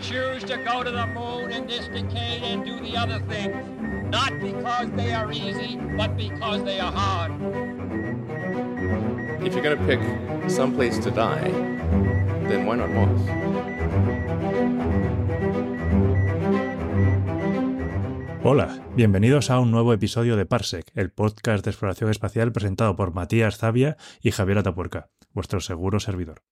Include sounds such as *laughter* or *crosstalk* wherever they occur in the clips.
choose to go to the moon in this decade and do the other things, not because they are easy, but because they are hard. If you're going to pick some place to die, then why not Mars? Hola, bienvenidos a un nuevo episodio de Parsec, el podcast de exploración espacial presentado por Matías Zavia y Javier Atapuerca, vuestro seguro servidor.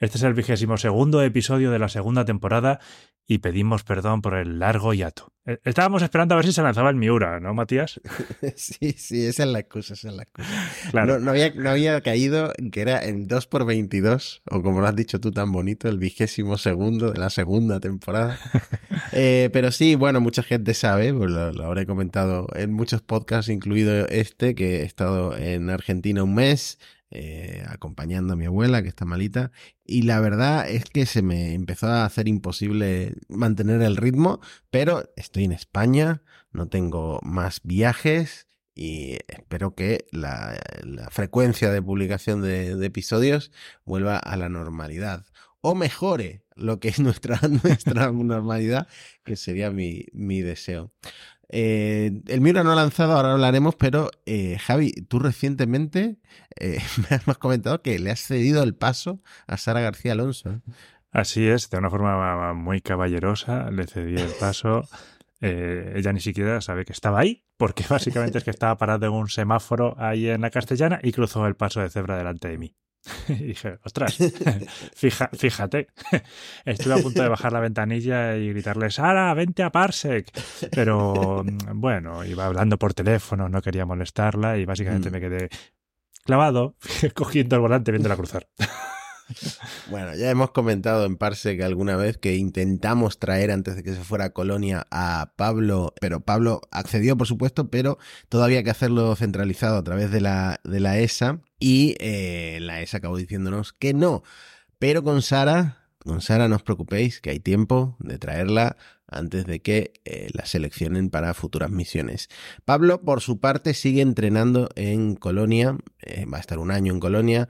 Este es el vigésimo segundo episodio de la segunda temporada y pedimos perdón por el largo hiato. Eh, Estábamos esperando a ver si se lanzaba el Miura, ¿no, Matías? *laughs* Sí, sí, esa es la excusa, esa es la excusa. Claro. No, no había, no había caído que era en 2 por 22 o como lo has dicho tú tan bonito, el vigésimo segundo de la segunda temporada. *laughs* Eh, pero sí, bueno, mucha gente sabe, pues lo, lo habré comentado en muchos podcasts, incluido este, que he estado en Argentina un mes, eh, acompañando a mi abuela que está malita y la verdad es que se me empezó a hacer imposible mantener el ritmo, pero estoy en España, no tengo más viajes y espero que la, frecuencia de publicación de, de, episodios vuelva a la normalidad o mejore lo que es nuestra, *laughs* nuestra normalidad, que sería mi, mi deseo. Eh, el Miura no ha lanzado, ahora hablaremos, pero eh, Javi, tú recientemente eh, *laughs* me has comentado que le has cedido el paso a Sara García Alonso. Así es, de una forma muy caballerosa le cedí el paso. *laughs* ella ni siquiera sabe que estaba ahí, porque básicamente es que estaba parado en un semáforo ahí en la castellana y cruzó el paso de cebra delante de mí. *laughs* Y dije, ostras, *laughs* fija, fíjate, *laughs* estuve a punto de bajar la ventanilla y gritarle, Sara, vente a Parsec. Pero bueno, iba hablando por teléfono, no quería molestarla y básicamente mm. me quedé clavado, cogiendo el volante viéndola cruzar. Bueno, ya hemos comentado en Parsec alguna vez que intentamos traer antes de que se fuera a Colonia a Pablo, pero Pablo accedió, por supuesto, pero todavía hay que hacerlo centralizado a través de la, de la ESA y eh, la ESA acabó diciéndonos que no. Pero con Sara, con Sara no os preocupéis, que hay tiempo de traerla antes de que eh, la seleccionen para futuras misiones. Pablo, por su parte, sigue entrenando en Colonia, eh, va a estar un año en Colonia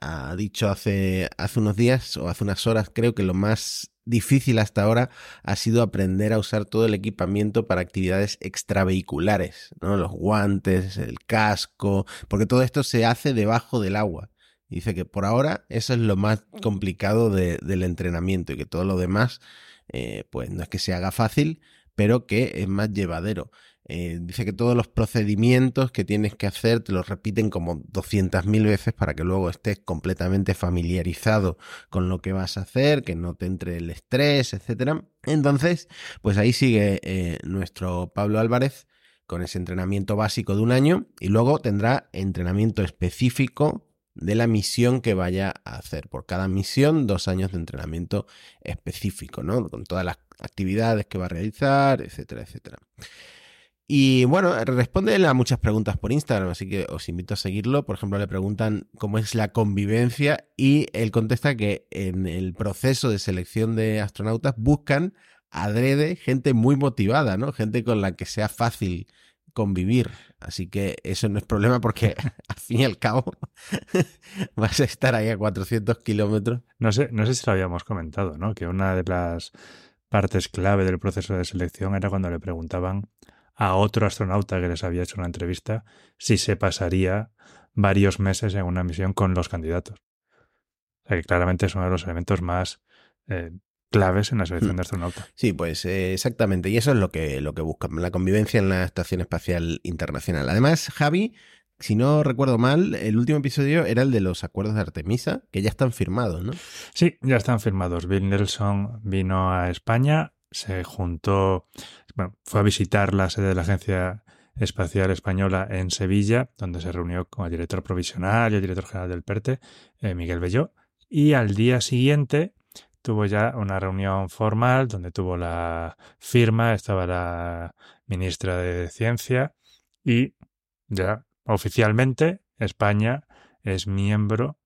ha dicho hace, hace unos días o hace unas horas, creo que lo más difícil hasta ahora ha sido aprender a usar todo el equipamiento para actividades extravehiculares, ¿no? Los guantes, el casco, porque todo esto se hace debajo del agua. Dice que por ahora eso es lo más complicado de, del entrenamiento y que todo lo demás, eh, pues no es que se haga fácil, pero que es más llevadero. Eh, dice que todos los procedimientos que tienes que hacer te los repiten como 200.000 veces para que luego estés completamente familiarizado con lo que vas a hacer, que no te entre el estrés, etc. Entonces, pues ahí sigue eh, nuestro Pablo Álvarez con ese entrenamiento básico de un año y luego tendrá entrenamiento específico de la misión que vaya a hacer. Por cada misión, dos años de entrenamiento específico, ¿no? Con todas las actividades que va a realizar, etcétera, etcétera. Y bueno, responde a muchas preguntas por Instagram, así que os invito a seguirlo. Por ejemplo, le preguntan cómo es la convivencia y él contesta que en el proceso de selección de astronautas buscan adrede gente muy motivada, ¿no? Gente con la que sea fácil convivir. Así que eso no es problema porque *laughs* *laughs* al fin y al cabo *laughs* vas a estar ahí a 400 kilómetros. No sé, no sé si lo habíamos comentado, ¿no? Que una de las partes clave del proceso de selección era cuando le preguntaban a otro astronauta que les había hecho una entrevista si se pasaría varios meses en una misión con los candidatos. O sea que claramente es uno de los elementos más eh, claves en la selección de astronautas. Sí, pues eh, exactamente. Y eso es lo que, lo que buscan, la convivencia en la Estación Espacial Internacional. Además, Javi, si no recuerdo mal, el último episodio era el de los acuerdos de Artemisa, que ya están firmados, ¿no? Sí, ya están firmados. Bill Nelson vino a España, se juntó, bueno, fue a visitar la sede de la Agencia Espacial Española en Sevilla, donde se reunió con el director provisional y el director general del PERTE, eh, Miguel Belló, y al día siguiente tuvo ya una reunión formal donde tuvo la firma, estaba la ministra de Ciencia y ya oficialmente España es miembro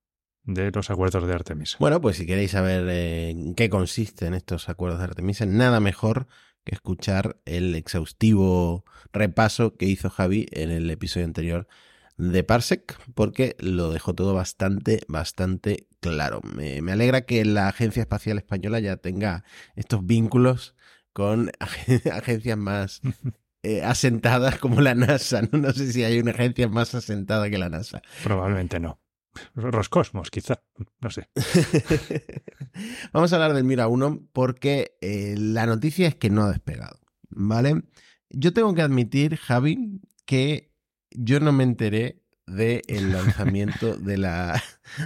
de los acuerdos de Artemisa. Bueno, pues si queréis saber eh, en qué consisten estos acuerdos de Artemisa, nada mejor que escuchar el exhaustivo repaso que hizo Javi en el episodio anterior de Parsec porque lo dejó todo bastante, bastante claro. Me, me alegra que la Agencia Espacial Española ya tenga estos vínculos con *laughs* agencias más *laughs* eh, asentadas como la NASA. ¿no? no sé si hay una agencia más asentada que la NASA. Probablemente no. Roscosmos, quizá. No sé. *laughs* Vamos a hablar del Mira 1 porque eh, la noticia es que no ha despegado. ¿Vale? Yo tengo que admitir, Javi, que yo no me enteré del el lanzamiento *laughs* de la,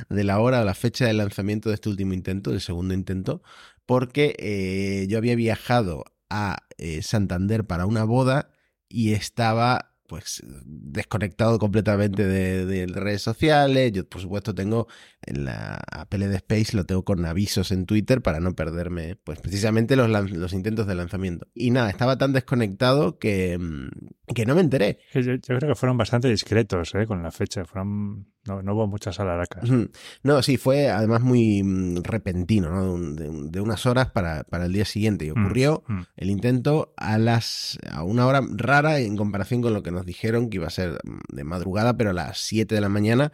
de la hora o la fecha de lanzamiento de este último intento, del segundo intento, porque eh, yo había viajado a eh, Santander para una boda y estaba pues desconectado completamente de, redes sociales. Yo, por supuesto, tengo en la Apple de Space, lo tengo con avisos en Twitter para no perderme, pues precisamente los, los intentos de lanzamiento. Y nada, estaba tan desconectado que, mm, que no me enteré. Yo, yo, creo que fueron bastante discretos ¿eh? con la fecha. Fueron no, no hubo muchas alaracas. No, sí, fue además muy mm, repentino, ¿no? De, unas horas para, para, el día siguiente. Y mm, ocurrió mm. el intento a las a una hora rara en comparación con lo que nos dijeron que iba a ser de madrugada, pero a las 7 de la mañana.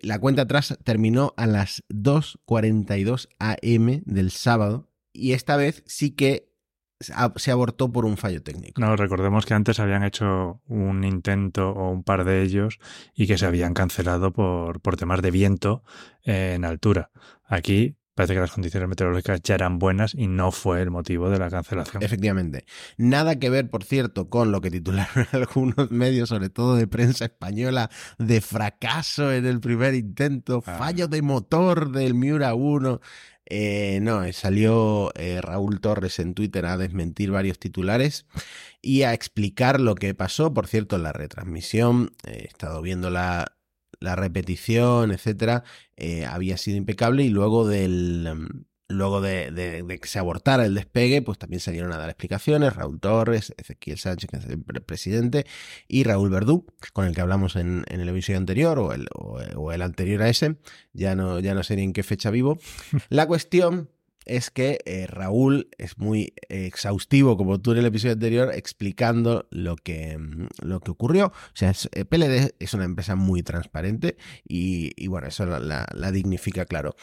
La cuenta atrás terminó a las 2.42 am del sábado. Y esta vez sí que se abortó por un fallo técnico. No, recordemos que antes habían hecho un intento o un par de ellos y que se habían cancelado por, por temas de viento en altura. Aquí parece que las condiciones meteorológicas ya eran buenas y no fue el motivo de la cancelación. Efectivamente. Nada que ver, por cierto, con lo que titularon *laughs* algunos medios, sobre todo de prensa española, de fracaso en el primer intento, ah. fallo de motor del Miura 1. Eh, no, eh, salió eh, Raúl Torres en Twitter a desmentir varios titulares y a explicar lo que pasó. Por cierto, en la retransmisión, he estado viendo la repetición, etcétera, había sido impecable y luego del, Luego de, que se abortara el despegue, pues también salieron a dar explicaciones Raúl Torres, Ezequiel Sánchez, que es el presidente, y Raúl Verdú, con el que hablamos en, el episodio anterior o el, o el, anterior a ese, ya no, ya no sé ni en qué fecha vivo. *laughs* La cuestión es que eh, Raúl es muy exhaustivo, como tú en el episodio anterior, explicando lo que, mm, lo que ocurrió. O sea, eh, PLD es una empresa muy transparente y, bueno, eso la, dignifica, claro.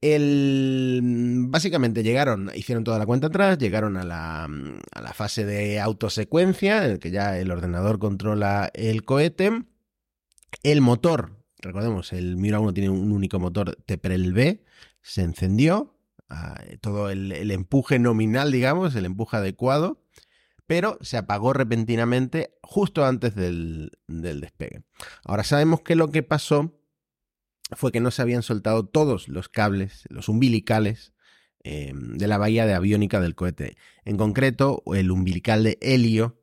El, mm, básicamente llegaron, hicieron toda la cuenta atrás, llegaron a la, mm, a la fase de autosecuencia, en el que ya el ordenador controla el cohete. El motor, recordemos, el Mira 1 tiene un único motor TPREL B, se encendió, todo el, empuje nominal, digamos, el empuje adecuado, pero se apagó repentinamente justo antes del, despegue. Ahora sabemos que lo que pasó fue que no se habían soltado todos los cables, los umbilicales eh, de la bahía de aviónica del cohete. En concreto, el umbilical de helio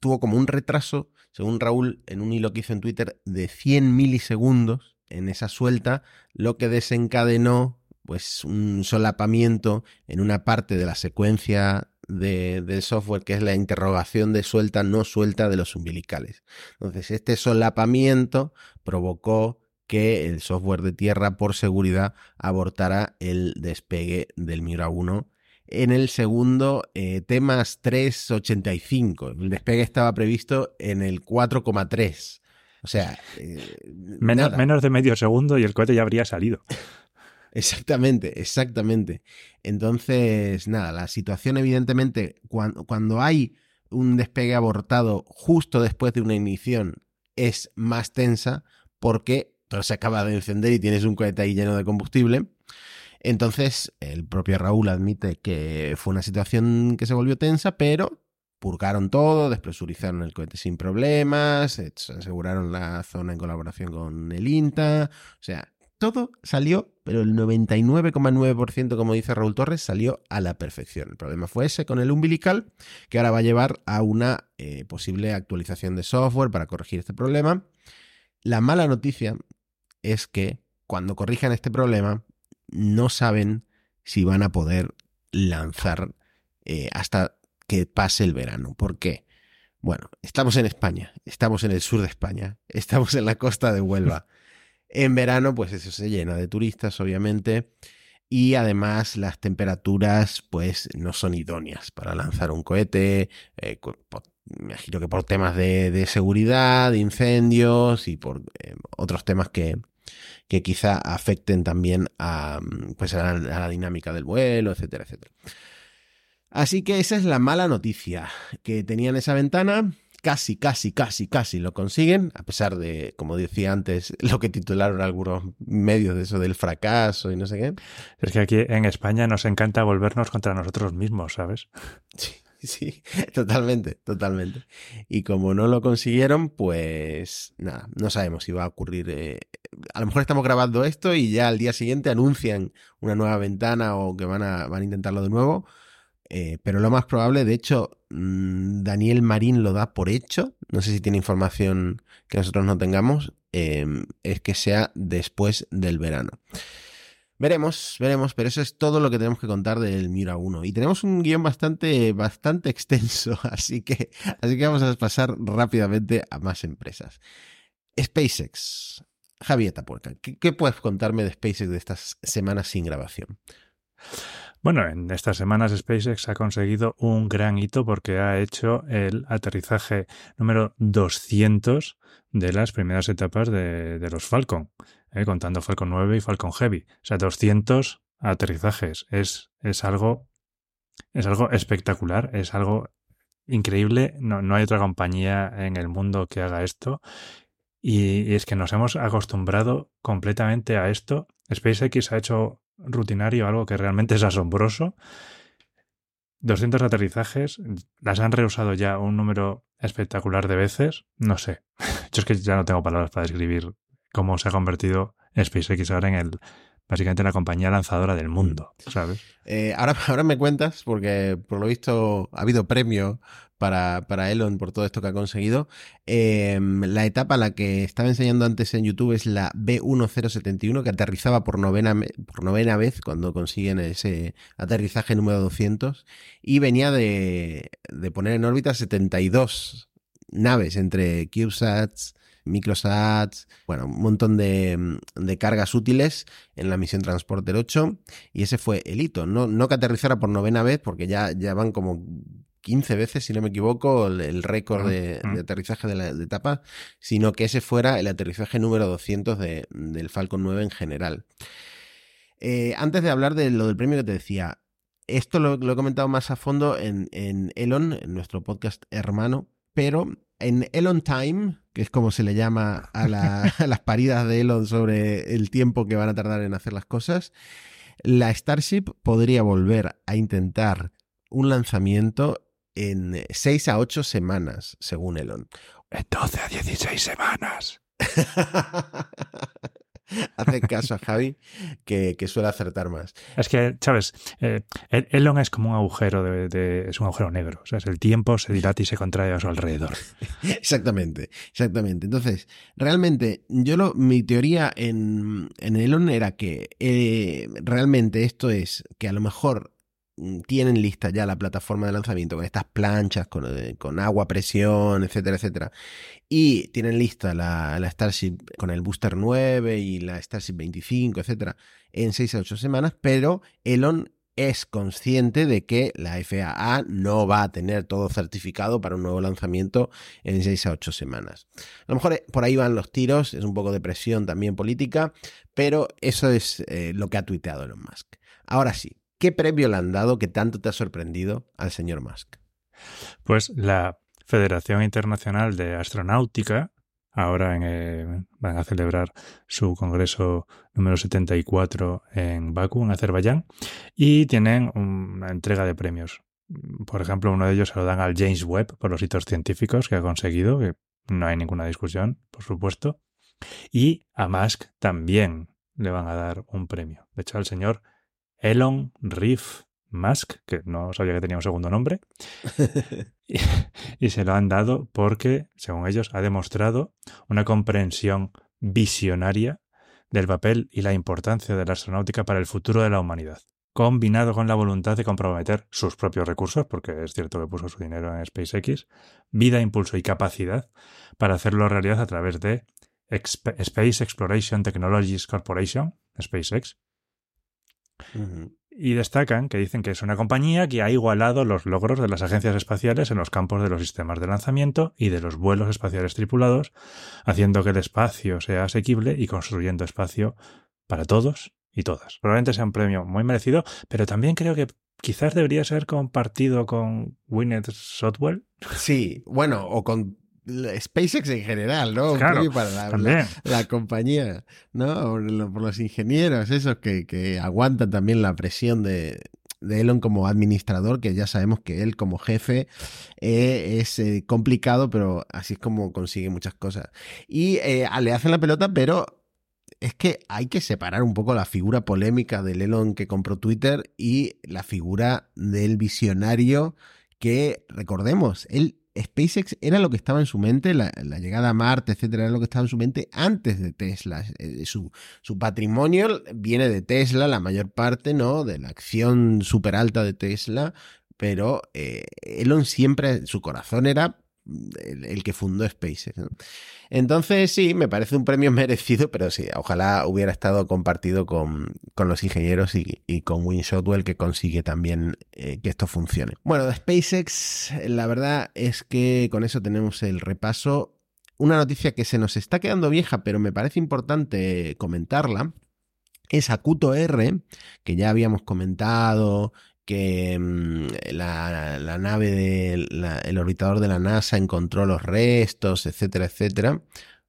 tuvo como un retraso, según Raúl, en un hilo que hizo en Twitter, de 100 milisegundos en esa suelta, lo que desencadenó pues un solapamiento en una parte de la secuencia de, del software que es la interrogación de suelta no suelta de los umbilicales. Entonces este solapamiento provocó que el software de tierra por seguridad abortara el despegue del Miura 1 en el segundo eh, temas 385. El despegue estaba previsto en el 4,3. O sea, eh, menos, menos, de medio segundo y el cohete ya habría salido. *laughs* Exactamente, exactamente. Entonces, nada, la situación evidentemente, cuando, cuando hay un despegue abortado justo después de una ignición, es más tensa porque todo se acaba de encender y tienes un cohete ahí lleno de combustible. Entonces, el propio Raúl admite que fue una situación que se volvió tensa, pero purgaron todo, despresurizaron el cohete sin problemas, aseguraron la zona en colaboración con el INTA, o sea, todo salió, pero el 99,9%, como dice Raúl Torres, salió a la perfección. El problema fue ese con el umbilical, que ahora va a llevar a una eh, posible actualización de software para corregir este problema. La mala noticia es que cuando corrijan este problema, no saben si van a poder lanzar eh, hasta que pase el verano. ¿Por qué? Bueno, estamos en España, estamos en el sur de España, estamos en la costa de Huelva. *laughs* En verano, pues eso se llena de turistas, obviamente. Y además las temperaturas, pues, no son idóneas para lanzar un cohete. Eh, me imagino que por temas de, seguridad, de incendios y por eh, otros temas que, que quizá afecten también a, pues a la, a la dinámica del vuelo, etcétera, etcétera. Así que esa es la mala noticia, que tenían esa ventana, casi, casi, casi, casi lo consiguen, a pesar de, como decía antes, *laughs* lo que titularon algunos medios de eso del fracaso y no sé qué. Es que aquí en España nos encanta volvernos contra nosotros mismos, ¿sabes? *laughs* Sí, sí, totalmente, totalmente. Y como no lo consiguieron, pues nada, no sabemos si va a ocurrir. eh, a lo mejor estamos grabando esto y ya al día siguiente anuncian una nueva ventana o que van a, van a intentarlo de nuevo. Eh, pero lo más probable, de hecho, mm, Daniel Marín lo da por hecho, no sé si tiene información que nosotros no tengamos, eh, es que sea después del verano. Veremos, veremos, pero eso es todo lo que tenemos que contar del Mira 1. Y tenemos un guion bastante, bastante extenso, *laughs* así que, así que vamos a pasar rápidamente a más empresas. SpaceX. Javier Tapuerca, ¿qué, ¿qué puedes contarme de SpaceX de estas semanas sin grabación? Bueno, en estas semanas SpaceX ha conseguido un gran hito porque ha hecho el aterrizaje número 200 de las primeras etapas de, de los Falcon, eh, contando Falcon 9 y Falcon Heavy. O sea, 200 aterrizajes. Es, es, algo, es algo espectacular, es algo increíble. No, no hay otra compañía en el mundo que haga esto. Y, y es que nos hemos acostumbrado completamente a esto. SpaceX ha hecho rutinario, algo que realmente es asombroso. 200 aterrizajes, las han reusado ya un número espectacular de veces. No sé. *laughs* Yo es que ya no tengo palabras para describir cómo se ha convertido SpaceX ahora en el básicamente la compañía lanzadora del mundo, ¿sabes? Eh, ahora, *laughs* ahora me cuentas, porque por lo visto ha habido premio para, para Elon por todo esto que ha conseguido. Eh, la etapa a la que estaba enseñando antes en YouTube es la B1071, que aterrizaba por novena, por novena vez cuando consiguen ese aterrizaje número 200, y venía de, de poner en órbita 72 naves entre CubeSats, microsats, bueno, un montón de, de, cargas útiles en la misión Transporter 8 y ese fue el hito. No, no que aterrizara por novena vez porque ya, ya van como 15 veces, si no me equivoco, el, el récord de, de, aterrizaje de la de etapa, sino que ese fuera el aterrizaje número 200 de, del Falcon 9 en general. Eh, antes de hablar de lo del premio que te decía, esto lo, lo he comentado más a fondo en, en Elon, en nuestro podcast hermano, pero en Elon Time, que es como se le llama a, la, *laughs* a, las paridas de Elon sobre el tiempo que van a tardar en hacer las cosas, la Starship podría volver a intentar un lanzamiento en 6 a 8 semanas, según Elon. En 12 a 16 semanas. *laughs* *laughs* Hace caso a Javi, que, que, suele acertar más. Es que, ¿sabes? Eh, Elon es como un agujero, de, de, es un agujero negro. O sea, el tiempo se dilata y se contrae a su alrededor. *laughs* exactamente, exactamente. Entonces, realmente, yo lo, mi teoría en, en Elon era que eh, realmente esto es que a lo mejor tienen lista ya la plataforma de lanzamiento con estas planchas, con, eh, agua, presión, etcétera, etcétera. Y tienen lista la, la, Starship con el Booster 9 y la Starship 25, etcétera, en 6 a 8 semanas, pero Elon es consciente de que la FAA no va a tener todo certificado para un nuevo lanzamiento en 6 a 8 semanas. A lo mejor eh, por ahí van los tiros, es un poco de presión también política, pero eso es eh, lo que ha tuiteado Elon Musk. Ahora sí, ¿Qué premio le han dado que tanto te ha sorprendido al señor Musk? Pues la Federación Internacional de Astronáutica, ahora eh, van a celebrar su congreso número 74 en Bakú, en Azerbaiyán, y tienen una entrega de premios. Por ejemplo, uno de ellos se lo dan al James Webb por los hitos científicos que ha conseguido, que no hay ninguna discusión, por supuesto. Y a Musk también le van a dar un premio. De hecho, al señor Elon Reef Musk, que no sabía que tenía un segundo nombre, y, *laughs* y, se lo han dado porque, según ellos, ha demostrado una comprensión visionaria del papel y la importancia de la astronáutica para el futuro de la humanidad, combinado con la voluntad de comprometer sus propios recursos, porque es cierto que puso su dinero en SpaceX, vida, impulso y capacidad para hacerlo realidad a través de Space Exploration Technologies Corporation, SpaceX, y destacan que dicen que es una compañía que ha igualado los logros de las agencias espaciales en los campos de los sistemas de lanzamiento y de los vuelos espaciales tripulados, haciendo que el espacio sea asequible y construyendo espacio para todos y todas. Probablemente sea un premio muy merecido, pero también creo que quizás debería ser compartido con Winnet Software. Sí, bueno, o con SpaceX en general, ¿no? Claro, para la, la- la compañía, ¿no? Por, lo- por los ingenieros, esos que, que aguantan también la presión de, de Elon como administrador, que ya sabemos que él como jefe eh, es eh, complicado, pero así es como consigue muchas cosas. Y eh, le hacen la pelota, pero es que hay que separar un poco la figura polémica del Elon que compró Twitter y la figura del visionario que, recordemos, él, SpaceX era lo que estaba en su mente, la, llegada a Marte, etcétera, era lo que estaba en su mente antes de Tesla. Eh, Su, su patrimonio viene de Tesla, la mayor parte, ¿no? De la acción súper alta de Tesla, pero eh, Elon siempre, su corazón era el, que fundó SpaceX. Entonces, sí, me parece un premio *laughs* merecido, pero sí, ojalá hubiera estado compartido con, con los ingenieros y, y con Win Shotwell, que consigue también eh, que esto funcione. Bueno, de SpaceX, la verdad es que con eso tenemos el repaso. Una noticia que se nos está quedando vieja, pero me parece importante comentarla, es Acuto R, que ya habíamos comentado que mmm, la, la, nave del orbitador de la NASA encontró los restos, etcétera, etcétera.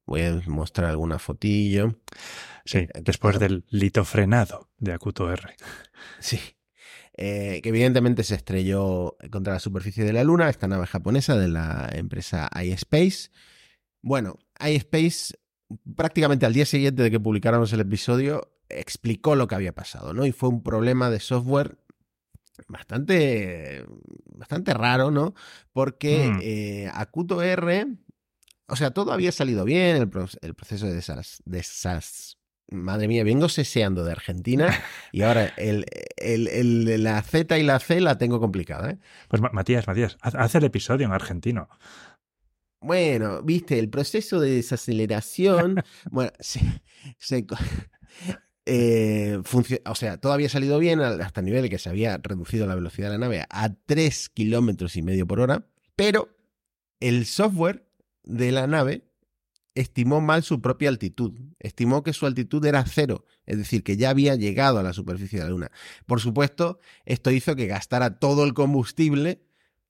Voy a mostrar alguna fotillo. Sí, después del lito frenado de Acuto R. *laughs* Sí. Eh, que evidentemente se estrelló contra la superficie de la Luna, esta nave japonesa de la empresa iSpace. Bueno, iSpace prácticamente al día siguiente de que publicáramos el episodio explicó lo que había pasado, ¿no? Y fue un problema de software bastante, bastante raro, ¿no? Porque mm. eh, Acuto R, o sea, todo había salido bien, el, pro el proceso de esas, de esas, madre mía, vengo seseando de Argentina *laughs* y ahora el, el, el, la Z y la C la tengo complicada, ¿eh? Pues Matías, Matías, haz el episodio en argentino. Bueno, viste, el proceso de desaceleración, *laughs* bueno, se, se, eh, o sea, todo había salido bien hasta el nivel de que se había reducido la velocidad de la nave a 3 kilómetros y medio por hora, pero el software de la nave estimó mal su propia altitud. Estimó que su altitud era cero, es decir, que ya había llegado a la superficie de la Luna. Por supuesto, esto hizo que gastara todo el combustible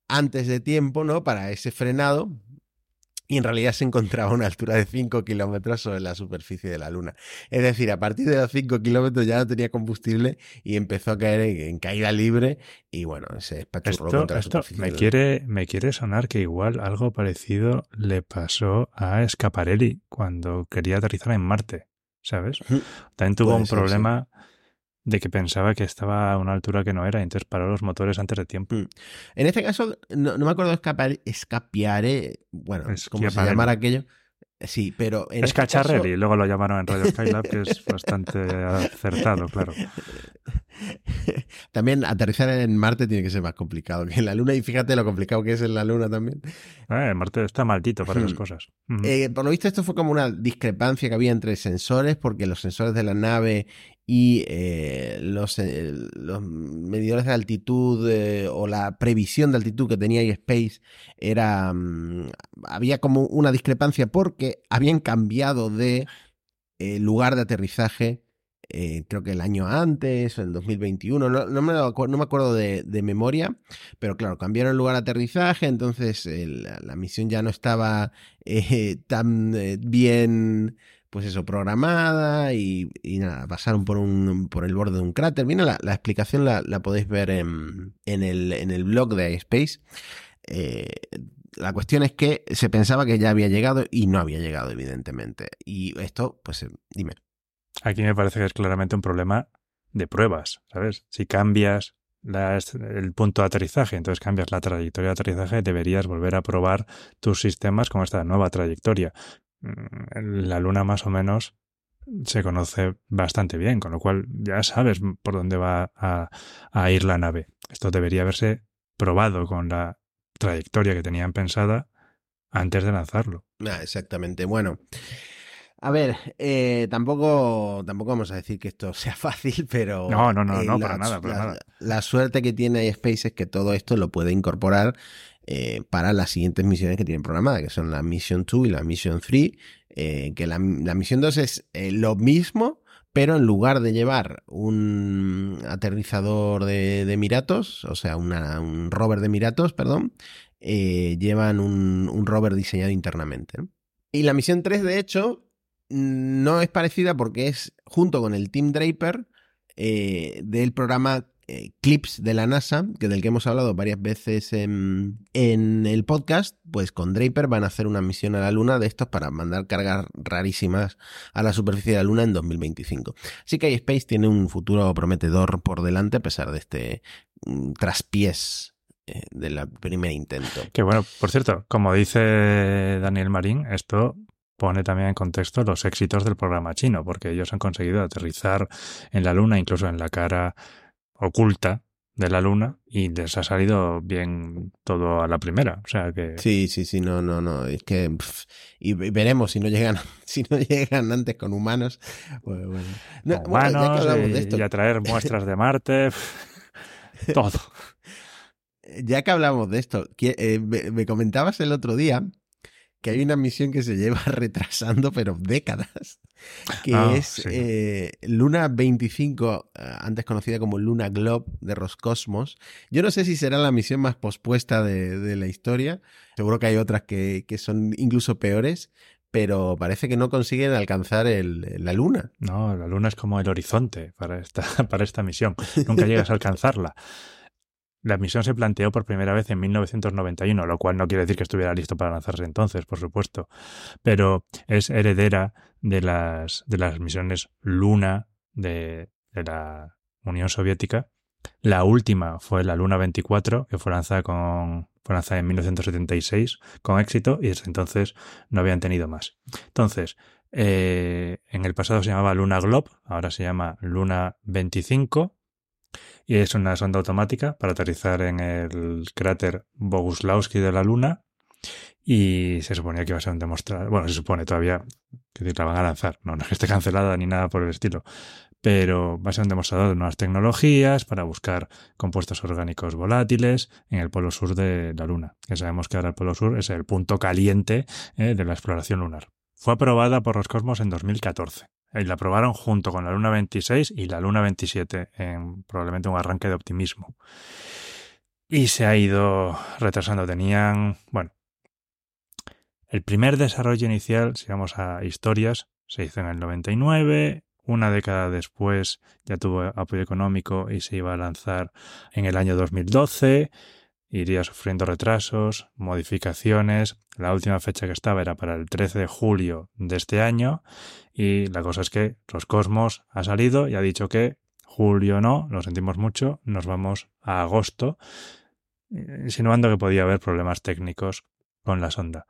antes de tiempo, ¿no? Para ese frenado, y en realidad se encontraba a una altura de 5 kilómetros sobre la superficie de la Luna. Es decir, a partir de los 5 kilómetros ya no tenía combustible y empezó a caer en, en caída libre y bueno, se espachurró esto, contra la esto superficie. me de la quiere, me quiere sonar que igual algo parecido le pasó a Scaparelli cuando quería aterrizar en Marte, ¿sabes? También tuvo Puede un ser, problema de que pensaba que estaba a una altura que no era y entonces paró los motores antes de tiempo. Mm. En este caso, no, no me acuerdo escapar, escapiare, bueno, como se llamara aquello. Sí, pero en Es este caso- Cacharrelli, luego lo llamaron en Radio Skylab, que es bastante acertado, claro. *laughs* También aterrizar en Marte tiene que ser más complicado que en la Luna y fíjate lo complicado que es en la Luna también. Eh, Marte está maldito para esas Hmm. cosas. Eh, por lo visto esto fue como una discrepancia que había entre sensores porque los sensores de la nave y eh, los, eh, los medidores de altitud eh, o la previsión de altitud que tenía iSpace era mm, había como una discrepancia porque habían cambiado de lugar de aterrizaje creo que el año antes, en el 2021, no, no me, lo no me acuerdo de, memoria, pero claro, cambiaron el lugar de aterrizaje, entonces la, misión ya no estaba *laughs* tan bien, pues eso, programada y, nada, pasaron por, un, por el borde de un cráter. Mira, la, explicación la, podéis ver en, el, en el blog de iSpace. Eh, la cuestión es que se pensaba que ya había llegado y no había llegado, evidentemente. Y esto, pues eh, dime. Aquí me parece que es claramente un problema de pruebas, ¿sabes? Si cambias el punto de aterrizaje, entonces cambias la trayectoria de aterrizaje, deberías volver a probar tus sistemas con esta nueva trayectoria. Mm, La Luna más o menos se conoce bastante bien, con lo cual ya sabes por dónde va a, a ir la nave. Esto debería haberse probado con la trayectoria que tenían pensada antes de lanzarlo. Ah, exactamente. Bueno, A ver, eh, tampoco, tampoco vamos a decir que esto *laughs* sea fácil, pero. No, no, no, eh, no, la, para nada, para la- nada. la suerte que tiene iSpace es que todo esto lo puede incorporar eh, para las siguientes misiones que tienen programadas, que son la Mission 2 y la Mission 3. eh, que la, la Mission 2 es eh, lo mismo, pero en lugar de llevar un aterrizador de, Emiratos, o sea, un rover de Emiratos, perdón, llevan un, rover diseñado internamente. Y la misión 3, de hecho, no es parecida porque es junto con el Team Draper del programa eh, Clips de la NASA, que del que hemos hablado varias veces en, en el podcast, pues con Draper van a hacer una misión a la Luna de estos para mandar cargas rarísimas a la superficie de la Luna en 2025. Así que iSpace tiene un futuro prometedor por delante a pesar de este mm, traspiés eh, del primer intento. Que bueno, por cierto, como dice Daniel Marín, esto pone también en contexto los éxitos del programa chino, porque ellos han conseguido aterrizar en la Luna, incluso en la cara oculta de la Luna, y les ha salido bien todo a la primera. O sea que Sí, sí, sí, no, no, no. Es que. pff, y ve- veremos si no llegan, *laughs* si no llegan antes con humanos. Bueno, bueno. No, con bueno, ya que humanos y, de esto, y a traer *laughs* muestras de Marte, todo. *laughs* ya que hablamos de esto, que- eh, me, me comentabas el otro día que hay una misión que se lleva *laughs* retrasando, pero décadas, que Ah, es sí. eh, Luna 25, eh, antes conocida como Luna Globe de Roscosmos. Yo no sé si será la misión más pospuesta de, de la historia, seguro que hay otras que, que son incluso peores, pero parece que no consiguen alcanzar el- la Luna. No, la Luna es como el horizonte para esta, *laughs* para esta misión. Nunca llegas a alcanzarla. La misión se planteó por primera vez en 1991, lo cual no quiere decir que estuviera listo para lanzarse entonces, por supuesto. Pero es heredera de las, de las misiones Luna de, la Unión Soviética. La última fue la Luna 24, que fue lanzada, con, fue lanzada en 1976 con éxito y desde entonces no habían tenido más. Entonces, eh, en el pasado se llamaba Luna Globe, ahora se llama Luna 25 y es una sonda automática para aterrizar en el cráter Boguslawski de la Luna. Y se suponía que iba a ser un demostrador, bueno, se supone todavía que la van a lanzar, no, es que esté cancelada ni nada por el estilo, pero va a ser un demostrador de nuevas tecnologías para buscar compuestos orgánicos volátiles en el polo sur de la Luna, que sabemos que ahora el polo sur es el punto caliente eh, de la exploración lunar. Fue aprobada por Roscosmos en 2014 y la aprobaron junto con la Luna 26 y la Luna 27 en probablemente un arranque de optimismo. Y se ha ido retrasando. Tenían, bueno, el primer desarrollo inicial, si vamos a historias, se hizo en el 99, una década después ya tuvo apoyo económico y se iba a lanzar en el año 2012, iría sufriendo retrasos, modificaciones, la última fecha que estaba era para el 13 de julio de este año y la cosa es que Roscosmos ha salido y ha dicho que julio no, lo sentimos mucho, nos vamos a agosto, insinuando que podía haber problemas técnicos con la sonda.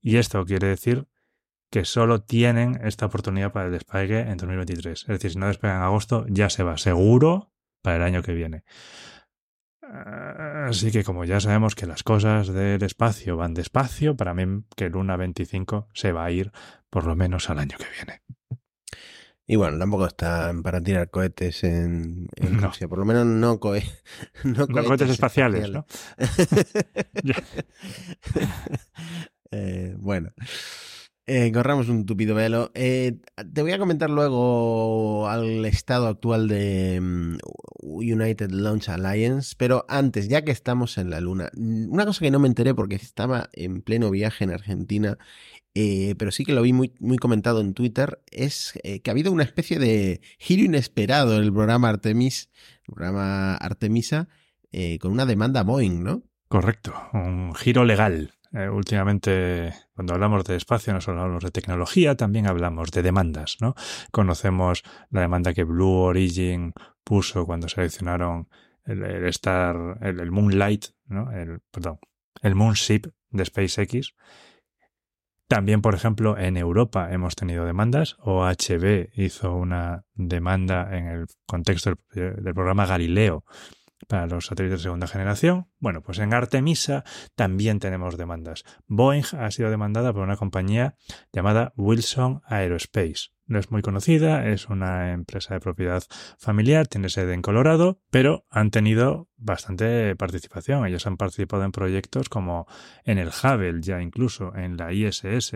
Y esto quiere decir que solo tienen esta oportunidad para el despegue en 2023. Es decir, si no despegan en agosto, ya se va seguro para el año que viene. Así que como ya sabemos que las cosas del espacio van despacio, para mí que Luna 25 se va a ir por lo menos al año que viene. Y bueno, tampoco están para tirar cohetes en, en No. Rusia, por lo menos no, cohe- *laughs* no No cohetes espaciales, ¿no? *laughs* *laughs* Eh, bueno, eh, corramos un tupido velo. Eh, te voy a comentar luego al estado actual de mm, United Launch Alliance, pero antes, ya que estamos en la Luna, mm, una cosa que no me enteré porque estaba en pleno viaje en Argentina, eh, pero sí que lo vi muy, comentado en Twitter, es eh, que ha habido una especie de giro inesperado en el programa Artemis, el programa Artemisa, con una demanda Boeing, ¿no? Correcto, un giro legal. Eh, últimamente, cuando hablamos de espacio, no solo hablamos de tecnología, también hablamos de demandas, ¿no? Conocemos la demanda que Blue Origin puso cuando seleccionaron el, el Star, el, Moonlight, ¿no? El, perdón, el Moonship de SpaceX. También, por ejemplo, en Europa hemos tenido demandas. OHB hizo una demanda en el contexto del programa Galileo para los satélites de segunda generación. Bueno, pues en Artemisa también tenemos demandas. Boeing ha sido demandada por una compañía llamada Wilson Aerospace. No es muy conocida, es una empresa de propiedad familiar, tiene sede en Colorado, pero han tenido bastante participación. Ellos han participado en proyectos como en el Hubble, ya incluso en la ISS,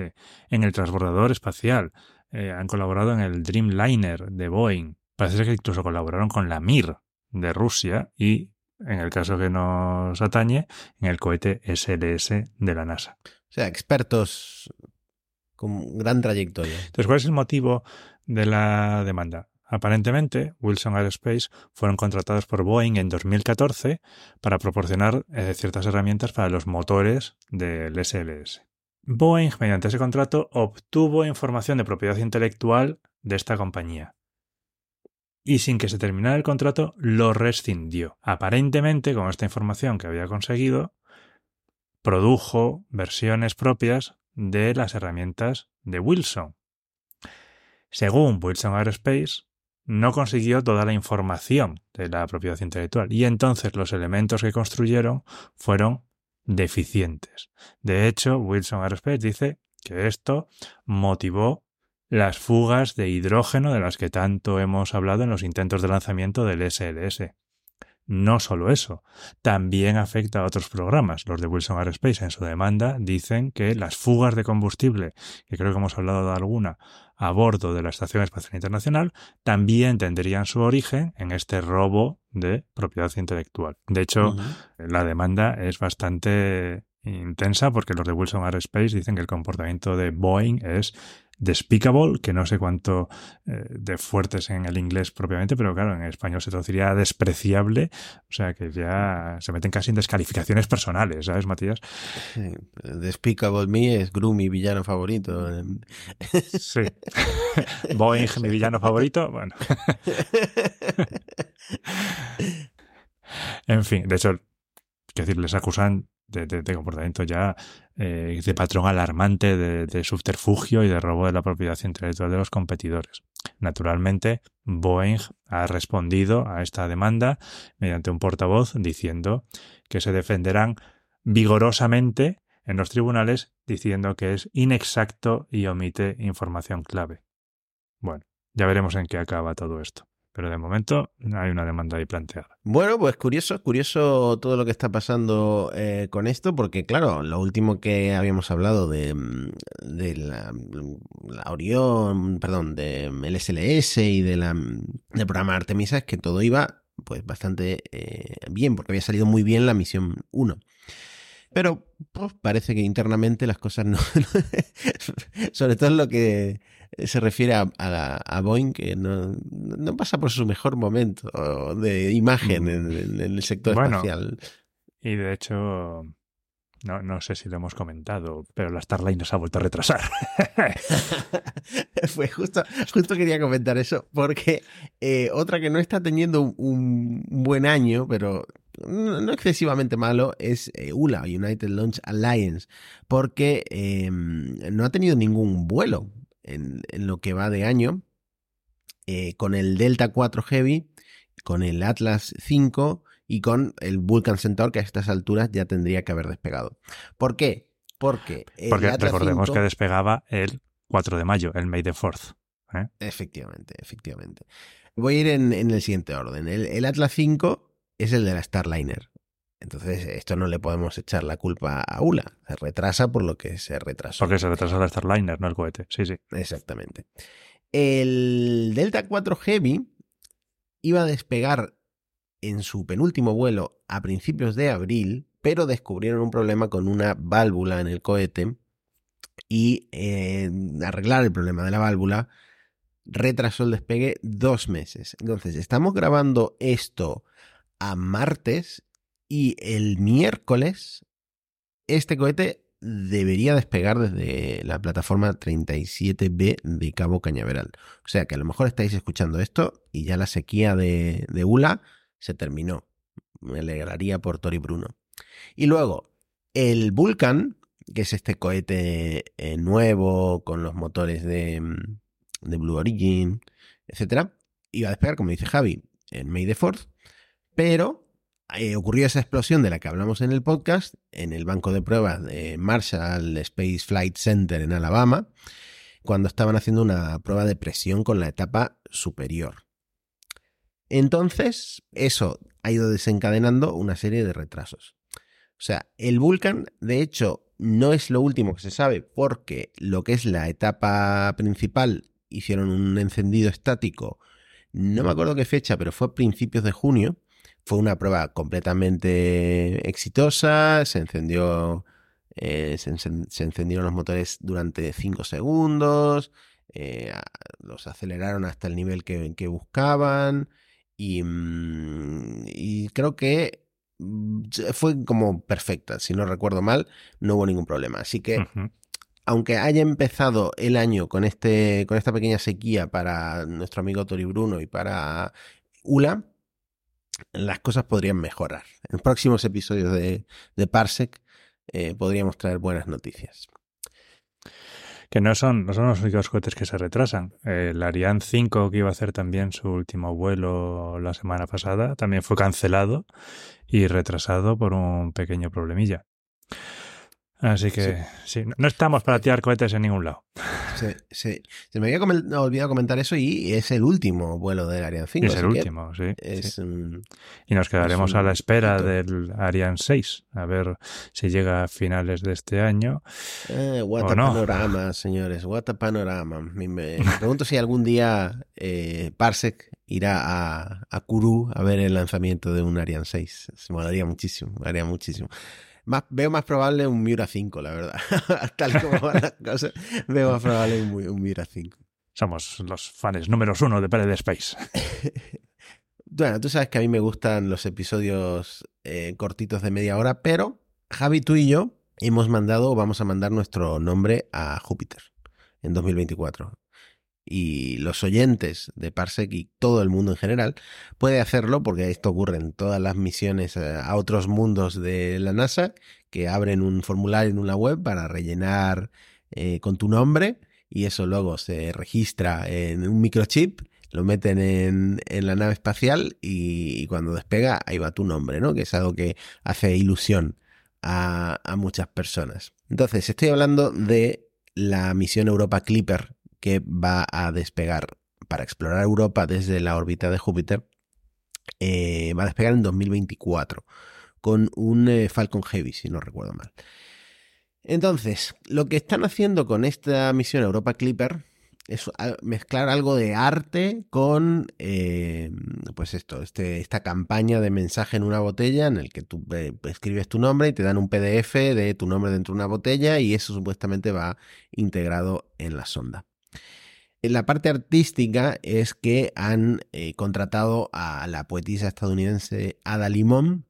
en el transbordador espacial, eh, han colaborado en el Dreamliner de Boeing. Parece que incluso colaboraron con la Mir de Rusia y, en el caso que nos atañe, en el cohete SLS de la NASA. O sea, expertos con gran trayectoria. Entonces, ¿cuál es el motivo de la demanda? Aparentemente, Wilson Aerospace fueron contratados por Boeing en 2014 para proporcionar eh, ciertas herramientas para los motores del SLS. Boeing, mediante ese contrato, obtuvo información de propiedad intelectual de esta compañía. Y sin que se terminara el contrato, lo rescindió. Aparentemente, con esta información que había conseguido, produjo versiones propias de las herramientas de Wilson. Según Wilson Aerospace, no consiguió toda la información de la propiedad intelectual y entonces los elementos que construyeron fueron deficientes. De hecho, Wilson Aerospace dice que esto motivó las fugas de hidrógeno de las que tanto hemos hablado en los intentos de lanzamiento del SLS. No solo eso, también afecta a otros programas. Los de Wilson Aerospace en su demanda dicen que las fugas de combustible, que creo que hemos hablado de alguna, a bordo de la Estación Espacial Internacional, también tendrían su origen en este robo de propiedad intelectual. De hecho, la demanda es bastante intensa porque los de Wilson Aerospace dicen que el comportamiento de Boeing es despicable, que no sé cuánto eh, de fuertes en el inglés propiamente, pero claro, en español se traduciría despreciable, o sea que ya se meten casi en descalificaciones personales, ¿sabes, Matías? Despicable Me es Gru, mi villano favorito. Sí. *laughs* Boeing, mi villano favorito, bueno. *laughs* en fin, de hecho, que decir, les acusan de, comportamiento ya eh, de patrón alarmante, de, subterfugio y de robo de la propiedad intelectual de los competidores. Naturalmente, Boeing ha respondido a esta demanda mediante un portavoz diciendo que se defenderán vigorosamente en los tribunales diciendo que es inexacto y omite información clave. Bueno, ya veremos en qué acaba todo esto. Pero de momento hay una demanda ahí planteada. Bueno, pues curioso, curioso todo lo que está pasando eh, con esto, porque claro, lo último que habíamos hablado de, mm, de la, Orión, perdón, de SLS y de la, mm, del programa Artemisa es que todo iba pues bastante eh, bien, porque había salido muy bien la misión 1. Pero pues, parece que internamente las cosas no. *laughs* sobre todo lo que se refiere a, a, Boeing, que no, no, pasa por su mejor momento de imagen en, el sector espacial. Y de hecho, no, no sé si lo hemos comentado, pero la Starliner se ha vuelto a retrasar. *laughs* Fue justo, justo quería comentar eso, porque eh, otra que no está teniendo un, buen año, pero no excesivamente malo, es eh, ULA, United Launch Alliance, porque em, no ha tenido ningún vuelo en, lo que va de año, eh, con el Delta 4 Heavy, con el Atlas 5 y con el Vulcan Centaur, que a estas alturas ya tendría que haber despegado. ¿Por qué? Porque, Porque recordemos que despegaba el 4 de mayo, el May the 4th. ¿eh? Efectivamente, efectivamente. Voy a ir en, el siguiente orden. El, Atlas 5 es el de la Starliner. Entonces, esto no le podemos echar la culpa a ULA. Se retrasa por lo que se retrasó. Porque se retrasa la Starliner, no el cohete. Sí, sí. Exactamente. El Delta 4 Heavy iba a despegar en su penúltimo vuelo a principios de abril, pero descubrieron un problema con una válvula en el cohete y eh, arreglar el problema de la válvula retrasó el despegue dos meses. Entonces, estamos grabando esto a martes y el miércoles este cohete debería despegar desde la plataforma 37B de Cabo Cañaveral. O sea que a lo mejor estáis escuchando esto y ya la sequía de, de ULA se terminó. Me alegraría por Tori Bruno. Y luego, el Vulcan, que es este cohete eh, nuevo con los motores de, mm, de Blue Origin, etc., iba a despegar, como dice Javi, en May the 4 pero eh, ocurrió esa explosión de la que hablamos en el podcast en el banco de pruebas de Marshall Space Flight Center en Alabama, cuando estaban haciendo una prueba de presión con la etapa superior. Entonces, eso ha ido desencadenando una serie de retrasos. O sea, el Vulcan, de hecho, no es lo último que se sabe porque lo que es la etapa principal hicieron un encendido estático, no me acuerdo qué fecha, pero fue a principios de junio. Fue una prueba completamente exitosa, se encendió, eh, se, encendieron los motores durante 5 segundos, eh, los aceleraron hasta el nivel que, que buscaban y, mm, y, creo que mm, fue como perfecta, si no recuerdo mal, no hubo ningún problema. Así que aunque haya empezado el año con, este, con esta pequeña sequía para nuestro amigo Tori Bruno y para ULA, las cosas podrían mejorar. En próximos episodios de, de Parsec eh, podríamos traer buenas noticias. Que no son, no son los únicos cohetes que se retrasan. El Ariane 5, que iba a hacer también su último vuelo la semana pasada, también fue cancelado y retrasado por un pequeño problemilla. Así que sí. no estamos para tirar cohetes en ningún lado. Sí, sí. Se me había olvidado comentar eso y es el último vuelo del Ariane 5. Es el último, sí, y nos quedaremos a la espera del Ariane 6, a ver si llega a finales de este año. Eh, what a panorama, señores, what a panorama. Me, pregunto si algún día eh, Parsec irá a, a Kourou a ver el lanzamiento de un Ariane 6. Se me daría muchísimo, me daría muchísimo veo más probable un Miura 5, la verdad. *laughs* Tal como van las cosas, veo más probable un, Miura 5. Somos los fans números uno de Pele Space. *laughs* bueno, tú sabes que a mí me gustan los episodios eh, cortitos de media hora, pero Javi, tú y yo hemos mandado, vamos a mandar nuestro nombre a Júpiter en 2024 y los oyentes de Parsec y todo el mundo en general puede hacerlo porque esto ocurre en todas las misiones eh, a otros mundos de la NASA que abren un formulario en una web para rellenar eh, con tu nombre y eso luego se registra en un microchip lo meten en, en la nave espacial y, cuando despega ahí va tu nombre, ¿no? Que es algo que hace ilusión a, a muchas personas. Entonces, estoy hablando de la misión Europa Clipper que va a despegar para explorar Europa desde la órbita de Júpiter. Eh, va a despegar en 2024 con un eh, Falcon Heavy, si no recuerdo mal. Entonces, lo que están haciendo con esta misión Europa Clipper es mezclar algo de arte con, eh, pues esto, este, esta campaña de mensaje en una botella en el que tú escribes tu nombre y te dan un PDF de tu nombre dentro de una botella y eso supuestamente va integrado en la sonda. La parte artística es que han eh, contratado a la poetisa estadounidense Ada Limón,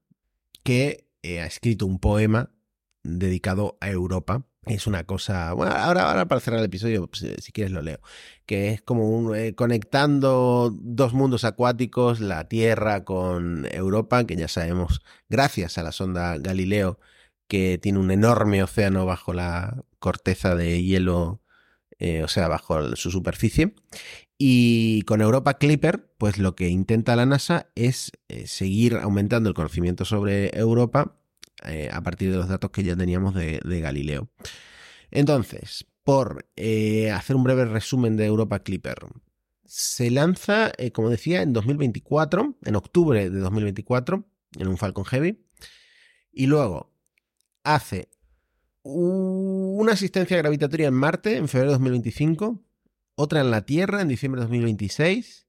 que eh, ha escrito un poema dedicado a Europa. Es una cosa. Bueno, ahora, para cerrar el episodio, pues, eh, si quieres lo leo. Que es como un, conectando dos mundos acuáticos, la Tierra con Europa, que ya sabemos, gracias a la sonda Galileo, que tiene un enorme océano bajo la corteza de hielo eh, o sea, bajo su superficie. Y con Europa Clipper, pues lo que intenta la NASA es eh, seguir aumentando el conocimiento sobre Europa eh, a partir de los datos que ya teníamos de, Galileo. Entonces, por hacer un breve resumen de Europa Clipper, se lanza, como decía, en 2024, en octubre de 2024, en un Falcon Heavy, y luego hace una asistencia gravitatoria en Marte en febrero de 2025, otra en la Tierra en diciembre de 2026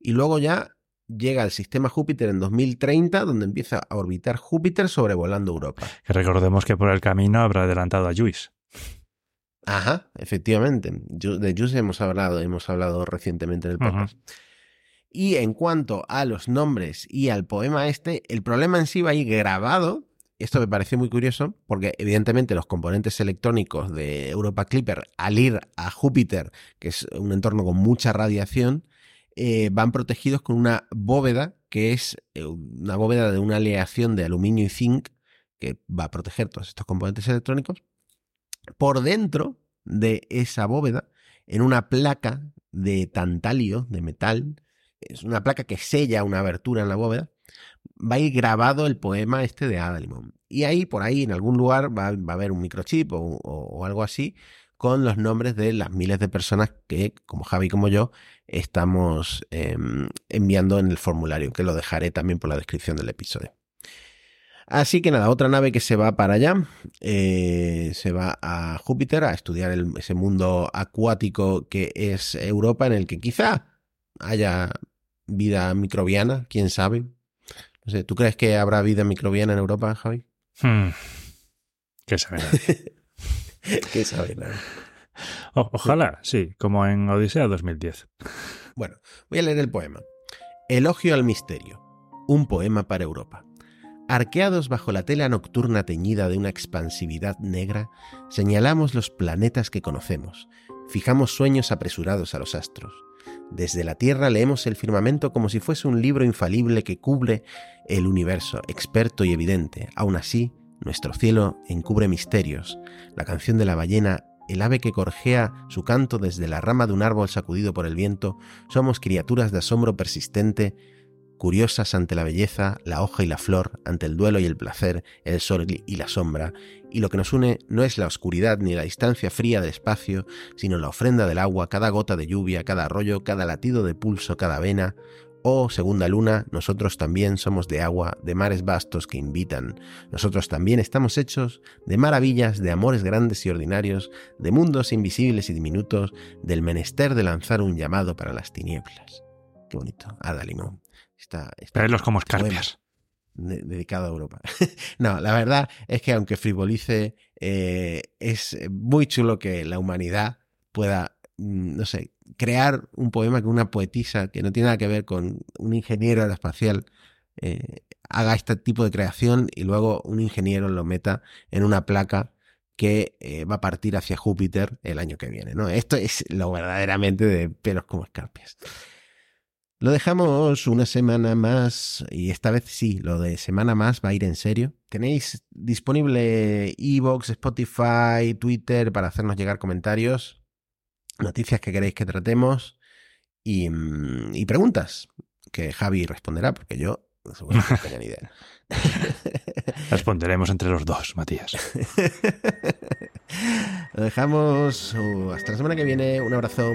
y luego ya llega al sistema Júpiter en 2030, donde empieza a orbitar Júpiter sobrevolando Europa. recordemos que por el camino habrá adelantado a JUICE. Ajá, efectivamente. De JUICE hemos hablado, hemos hablado recientemente en el podcast. Y en cuanto a los nombres y al poema este, el problema en sí va a ir grabado esto me pareció muy curioso porque evidentemente los componentes electrónicos de Europa Clipper al ir a Júpiter, que es un entorno con mucha radiación, eh, van protegidos con una bóveda que es eh, una bóveda de una aleación de aluminio y zinc que va a proteger todos estos componentes electrónicos. Por dentro de esa bóveda, en una placa de tantalio, de metal, es una placa que sella una abertura en la bóveda, va a ir grabado el poema este de Adalimon. Y ahí, por ahí, en algún lugar, va, a haber un microchip o, algo así con los nombres de las miles de personas que, como Javi como yo, estamos eh, enviando en el formulario, que lo dejaré también por la descripción del episodio. Así que nada, otra nave que se va para allá, eh, se va a Júpiter a estudiar ese mundo acuático que es Europa, en el que quizá haya vida microbiana, quién sabe. No sé, ¿tú crees que habrá vida microbiana en Europa, Javi? Hmm. ¿Qué sabe? *laughs* ¿Qué sabe? O ojalá, sí, como en Odisea 2010. Bueno, voy a leer el poema. Elogio al misterio. Un poema para Europa. Arqueados bajo la tela nocturna teñida de una expansividad negra, señalamos los planetas que conocemos, fijamos sueños apresurados a los astros. Desde la Tierra leemos el firmamento como si fuese un libro infalible que cubre el universo, experto y evidente. Aún así, nuestro cielo encubre misterios. La canción de la ballena, el ave que corjea su canto desde la rama de un árbol sacudido por el viento, somos criaturas de asombro persistente curiosas ante la belleza, la hoja y la flor, ante el duelo y el placer, el sol y la sombra, y lo que nos une no es la oscuridad ni la distancia fría del espacio, sino la ofrenda del agua, cada gota de lluvia, cada arroyo, cada latido de pulso, cada vena. Oh, segunda luna, nosotros también somos de agua, de mares vastos que invitan. Nosotros también estamos hechos de maravillas, de amores grandes y ordinarios, de mundos invisibles y diminutos, del menester de lanzar un llamado para las tinieblas. Qué bonito, Ada Limón. Está, como escarpias. De, dedicado a Europa. *laughs* no, la verdad es que aunque frivolice, eh, es muy chulo que la humanidad pueda, no sé, crear un poema que una poetisa que no tiene nada que ver con un ingeniero aeroespacial eh, haga este tipo de creación y luego un ingeniero lo meta en una placa que eh, va a partir hacia Júpiter el año que viene. ¿no? Esto es lo verdaderamente de pelos como escarpias. Lo dejamos una semana más y esta vez sí, lo de semana más va a ir en serio. Tenéis disponible Evox, Spotify, Twitter para hacernos llegar comentarios, noticias que queréis que tratemos y, y preguntas que Javi responderá porque yo no tengo ni idea. *laughs* Responderemos entre los dos, Matías. *laughs* Lo dejamos uh, hasta la semana que viene. Un abrazo.